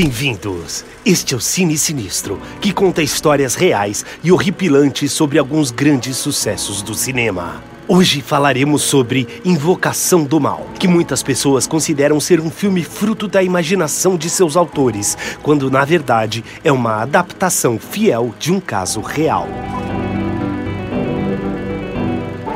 Bem-vindos! Este é o Cine Sinistro, que conta histórias reais e horripilantes sobre alguns grandes sucessos do cinema. Hoje falaremos sobre Invocação do Mal, que muitas pessoas consideram ser um filme fruto da imaginação de seus autores, quando na verdade é uma adaptação fiel de um caso real.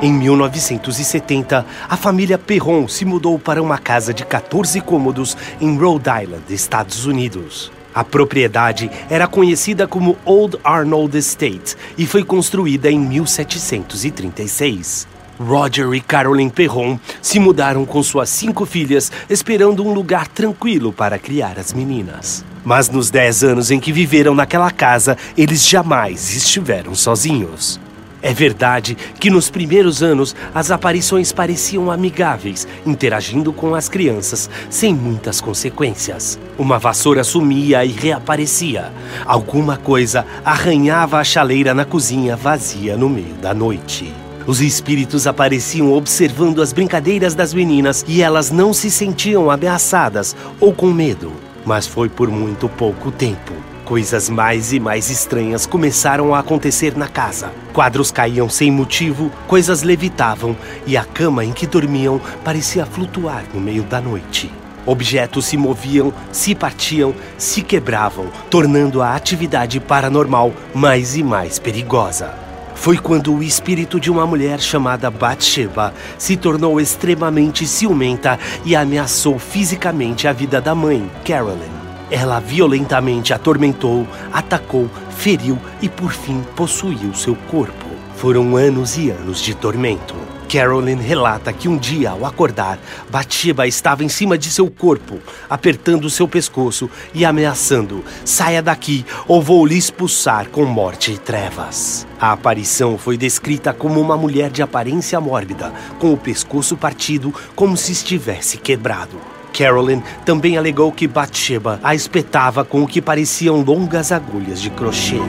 Em 1970, a família Perron se mudou para uma casa de 14 cômodos em Rhode Island, Estados Unidos. A propriedade era conhecida como Old Arnold Estate e foi construída em 1736. Roger e Carolyn Perron se mudaram com suas cinco filhas, esperando um lugar tranquilo para criar as meninas. Mas nos dez anos em que viveram naquela casa, eles jamais estiveram sozinhos. É verdade que nos primeiros anos as aparições pareciam amigáveis, interagindo com as crianças, sem muitas consequências. Uma vassoura sumia e reaparecia. Alguma coisa arranhava a chaleira na cozinha vazia no meio da noite. Os espíritos apareciam observando as brincadeiras das meninas e elas não se sentiam ameaçadas ou com medo. Mas foi por muito pouco tempo. Coisas mais e mais estranhas começaram a acontecer na casa. Quadros caíam sem motivo, coisas levitavam e a cama em que dormiam parecia flutuar no meio da noite. Objetos se moviam, se partiam, se quebravam, tornando a atividade paranormal mais e mais perigosa. Foi quando o espírito de uma mulher chamada Bathsheba se tornou extremamente ciumenta e ameaçou fisicamente a vida da mãe, Carolyn. Ela violentamente atormentou, atacou, feriu e por fim possuiu seu corpo. Foram anos e anos de tormento. Carolyn relata que um dia, ao acordar, Bathsheba estava em cima de seu corpo, apertando seu pescoço e ameaçando: saia daqui ou vou lhe expulsar com morte e trevas. A aparição foi descrita como uma mulher de aparência mórbida, com o pescoço partido como se estivesse quebrado. Carolyn também alegou que Bathsheba a espetava com o que pareciam longas agulhas de crochê.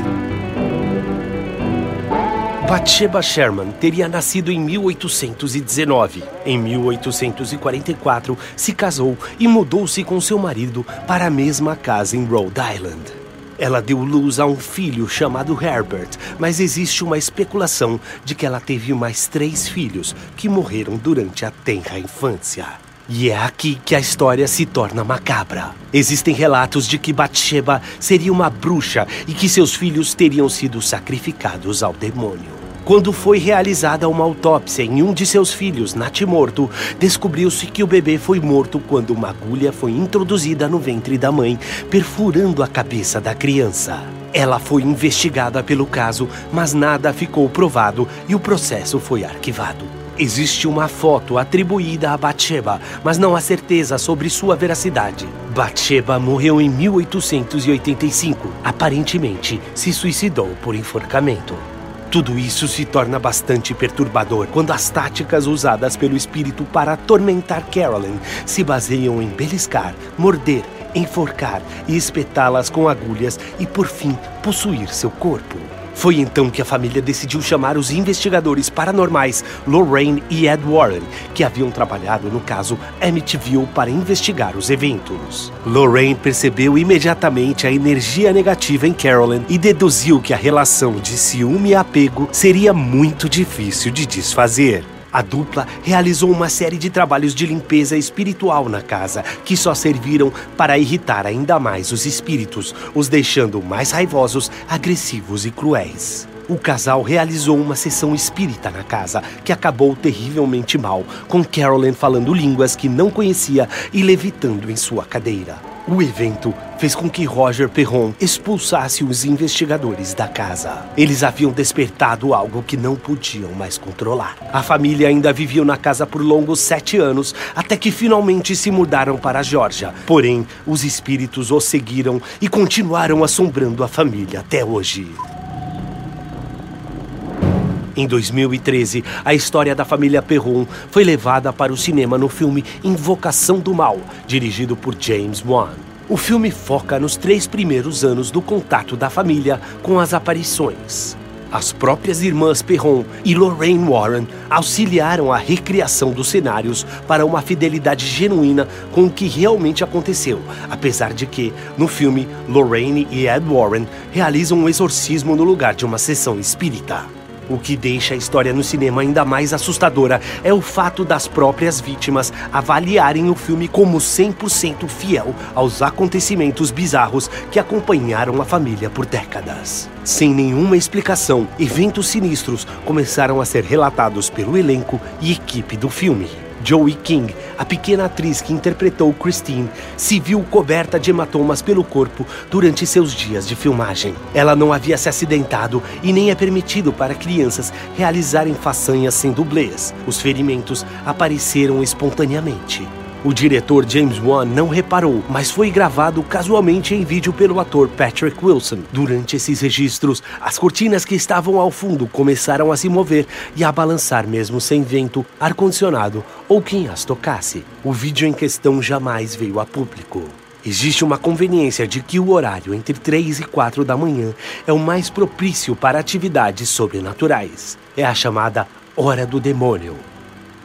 Bathsheba Sherman teria nascido em 1819. Em 1844, se casou e mudou-se com seu marido para a mesma casa em Rhode Island. Ela deu luz a um filho chamado Herbert, mas existe uma especulação de que ela teve mais três filhos que morreram durante a tenra infância. E é aqui que a história se torna macabra. Existem relatos de que Bathsheba seria uma bruxa e que seus filhos teriam sido sacrificados ao demônio. Quando foi realizada uma autópsia em um de seus filhos, natimorto, descobriu-se que o bebê foi morto quando uma agulha foi introduzida no ventre da mãe, perfurando a cabeça da criança. Ela foi investigada pelo caso, mas nada ficou provado e o processo foi arquivado. Existe uma foto atribuída a Bathsheba, mas não há certeza sobre sua veracidade. Bathsheba morreu em 1885. Aparentemente, se suicidou por enforcamento. Tudo isso se torna bastante perturbador quando as táticas usadas pelo espírito para atormentar Carolyn se baseiam em beliscar, morder, enforcar e espetá-las com agulhas e, por fim, possuir seu corpo. Foi então que a família decidiu chamar os investigadores paranormais Lorraine e Ed Warren, que haviam trabalhado no caso Amityville para investigar os eventos. Lorraine percebeu imediatamente a energia negativa em Carolyn e deduziu que a relação de ciúme e apego seria muito difícil de desfazer. A dupla realizou uma série de trabalhos de limpeza espiritual na casa, que só serviram para irritar ainda mais os espíritos, os deixando mais raivosos, agressivos e cruéis. O casal realizou uma sessão espírita na casa, que acabou terrivelmente mal, com Carolyn falando línguas que não conhecia e levitando em sua cadeira. O evento fez com que Roger Perron expulsasse os investigadores da casa. Eles haviam despertado algo que não podiam mais controlar. A família ainda vivia na casa por longos sete anos, até que finalmente se mudaram para a Geórgia. Porém, os espíritos os seguiram e continuaram assombrando a família até hoje. Em 2013, a história da família Perron foi levada para o cinema no filme Invocação do Mal, dirigido por James Wan. O filme foca nos três primeiros anos do contato da família com as aparições. As próprias irmãs Perron e Lorraine Warren auxiliaram a recriação dos cenários para uma fidelidade genuína com o que realmente aconteceu, apesar de que, no filme, Lorraine e Ed Warren realizam um exorcismo no lugar de uma sessão espírita. O que deixa a história no cinema ainda mais assustadora é o fato das próprias vítimas avaliarem o filme como 100% fiel aos acontecimentos bizarros que acompanharam a família por décadas. Sem nenhuma explicação, eventos sinistros começaram a ser relatados pelo elenco e equipe do filme. Joey King, a pequena atriz que interpretou Christine, se viu coberta de hematomas pelo corpo durante seus dias de filmagem. Ela não havia se acidentado e nem é permitido para crianças realizarem façanhas sem dublês. Os ferimentos apareceram espontaneamente. O diretor James Wan não reparou, mas foi gravado casualmente em vídeo pelo ator Patrick Wilson. Durante esses registros, as cortinas que estavam ao fundo começaram a se mover e a balançar mesmo sem vento, ar-condicionado ou quem as tocasse. O vídeo em questão jamais veio a público. Existe uma conveniência de que o horário entre 3 e 4 da manhã é o mais propício para atividades sobrenaturais. É a chamada Hora do Demônio.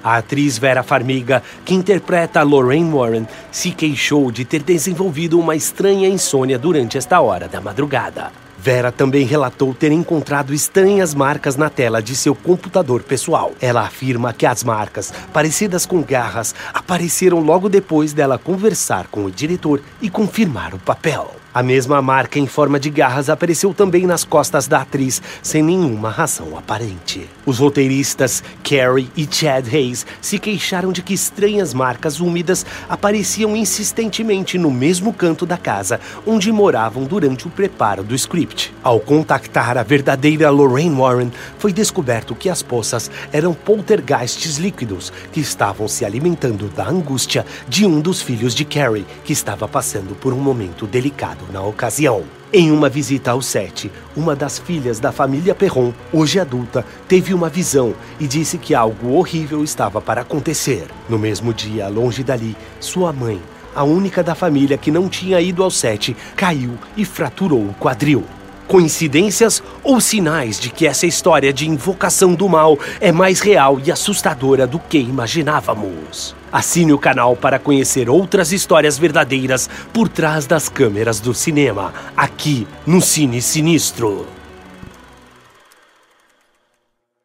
A atriz Vera Farmiga, que interpreta Lorraine Warren, se queixou de ter desenvolvido uma estranha insônia durante esta hora da madrugada. Vera também relatou ter encontrado estranhas marcas na tela de seu computador pessoal. Ela afirma que as marcas, parecidas com garras, apareceram logo depois dela conversar com o diretor e confirmar o papel. A mesma marca em forma de garras apareceu também nas costas da atriz, sem nenhuma razão aparente. Os roteiristas Carrie e Chad Hayes se queixaram de que estranhas marcas úmidas apareciam insistentemente no mesmo canto da casa onde moravam durante o preparo do script. Ao contactar a verdadeira Lorraine Warren, foi descoberto que as poças eram poltergeists líquidos que estavam se alimentando da angústia de um dos filhos de Carrie, que estava passando por um momento delicado na ocasião. Em uma visita ao set, uma das filhas da família Perron, hoje adulta, teve uma visão e disse que algo horrível estava para acontecer. No mesmo dia, longe dali, sua mãe, a única da família que não tinha ido ao set, caiu e fraturou o quadril. Coincidências ou sinais de que essa história de invocação do mal é mais real e assustadora do que imaginávamos? Assine o canal para conhecer outras histórias verdadeiras por trás das câmeras do cinema, aqui no Cine Sinistro.